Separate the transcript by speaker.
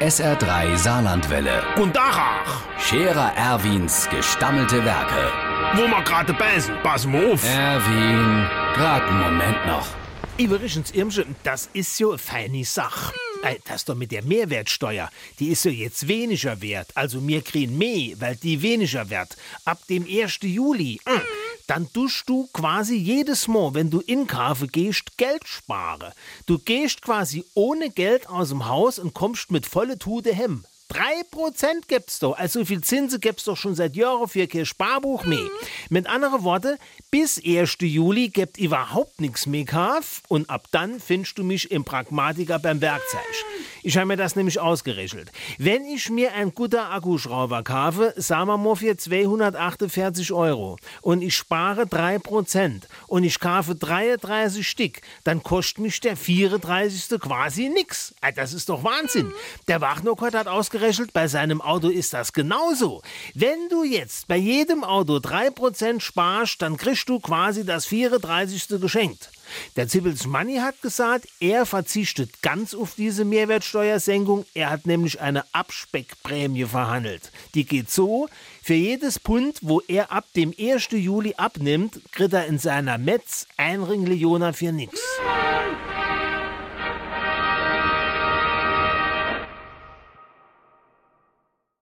Speaker 1: SR3 Saarlandwelle.
Speaker 2: Und Dachach,
Speaker 1: Scherer Erwins gestammelte Werke.
Speaker 2: wo wir gerade beißen, pass mal auf.
Speaker 1: Erwin, grad einen Moment noch.
Speaker 2: Übrigens, Irmchen, das ist ja eine feine Sache. Ey, Das doch mit der Mehrwertsteuer, die ist ja jetzt weniger wert. Also mir kriegen mehr, weil die weniger wert. Ab dem 1. Juli. mm, Dann tust du quasi jedes Mal, wenn du in Kafe gehst, Geld sparen. Du gehst quasi ohne Geld aus dem Haus und kommst mit volle Tude hem. 3% gibt's doch. Also so viel Zinsen gibt's doch schon seit Jahren für kein Sparbuch mehr. Mit anderen Worten, bis 1. Juli gibt überhaupt nichts mehr kauf und ab dann findest du mich im Pragmatiker beim Werkzeug. Ich habe mir das nämlich ausgerechnet. Wenn ich mir ein guter Akkuschrauber kaufe, sagen wir mal für 248 Euro und ich spare 3% und ich kaufe 33 Stück, dann kostet mich der 34. quasi nix. Ah, Das ist doch Wahnsinn. Der Wachnockert hat ausgerechnet, bei seinem Auto ist das genauso. Wenn du jetzt bei jedem Auto 3% sparst, dann kriegst du quasi das 34. geschenkt. Der Zippels Manni hat gesagt, er verzichtet ganz auf diese Mehrwertsteuersenkung. Er hat nämlich eine Abspeckprämie verhandelt. Die geht so, für jedes Pfund, wo er ab dem 1. Juli abnimmt, kriegt er in seiner Metz ein Ringlioner für nix.